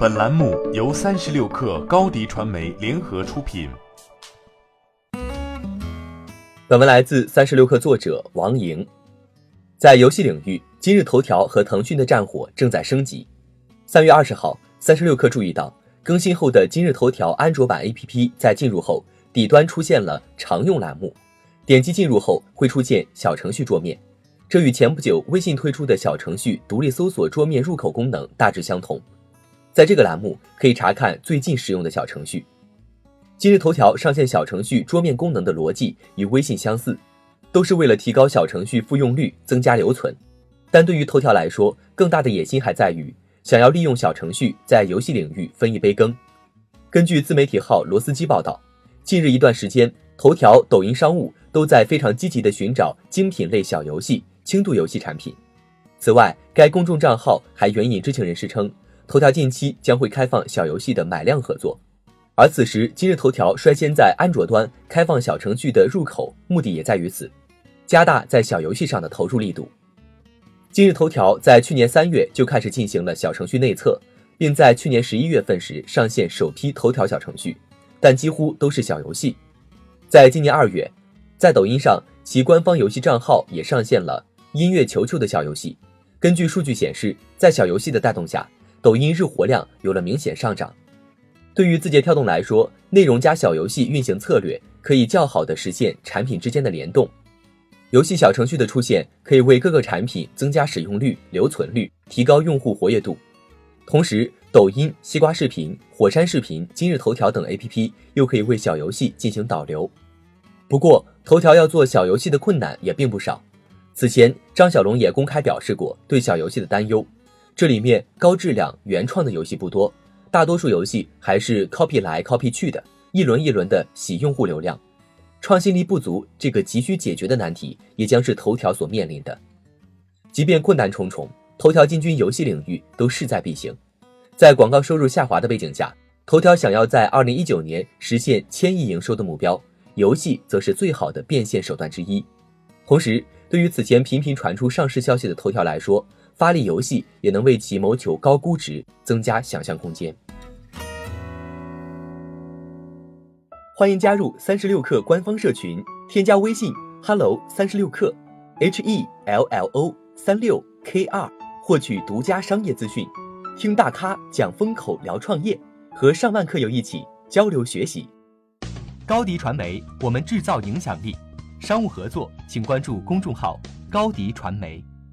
本栏目由三十六氪高低传媒联合出品。本文来自三十六氪作者王莹。在游戏领域，今日头条和腾讯的战火正在升级。三月二十号，三十六氪注意到，更新后的今日头条安卓版 APP 在进入后，底端出现了常用栏目，点击进入后会出现小程序桌面。这与前不久微信推出的小程序独立搜索桌面入口功能大致相同。在这个栏目可以查看最近使用的小程序。今日头条上线小程序桌面功能的逻辑与微信相似，都是为了提高小程序复用率、增加留存。但对于头条来说，更大的野心还在于想要利用小程序在游戏领域分一杯羹。根据自媒体号罗斯基报道，近日一段时间，头条、抖音商务都在非常积极地寻找精品类小游戏。轻度游戏产品。此外，该公众账号还援引知情人士称，头条近期将会开放小游戏的买量合作。而此时，今日头条率先在安卓端开放小程序的入口，目的也在于此，加大在小游戏上的投入力度。今日头条在去年三月就开始进行了小程序内测，并在去年十一月份时上线首批头条小程序，但几乎都是小游戏。在今年二月，在抖音上，其官方游戏账号也上线了。音乐球球的小游戏，根据数据显示，在小游戏的带动下，抖音日活量有了明显上涨。对于字节跳动来说，内容加小游戏运行策略可以较好的实现产品之间的联动。游戏小程序的出现可以为各个产品增加使用率、留存率，提高用户活跃度。同时，抖音、西瓜视频、火山视频、今日头条等 APP 又可以为小游戏进行导流。不过，头条要做小游戏的困难也并不少。此前，张小龙也公开表示过对小游戏的担忧。这里面高质量原创的游戏不多，大多数游戏还是 copy 来 copy 去的，一轮一轮的洗用户流量，创新力不足。这个急需解决的难题，也将是头条所面临的。即便困难重重，头条进军游戏领域都势在必行。在广告收入下滑的背景下，头条想要在二零一九年实现千亿营收的目标，游戏则是最好的变现手段之一。同时，对于此前频频传出上市消息的头条来说，发力游戏也能为其谋求高估值增加想象空间。欢迎加入三十六氪官方社群，添加微信 hello 三十六氪 h e l l o 三六 k 二，获取独家商业资讯，听大咖讲风口，聊创业，和上万客友一起交流学习。高迪传媒，我们制造影响力。商务合作，请关注公众号“高迪传媒”。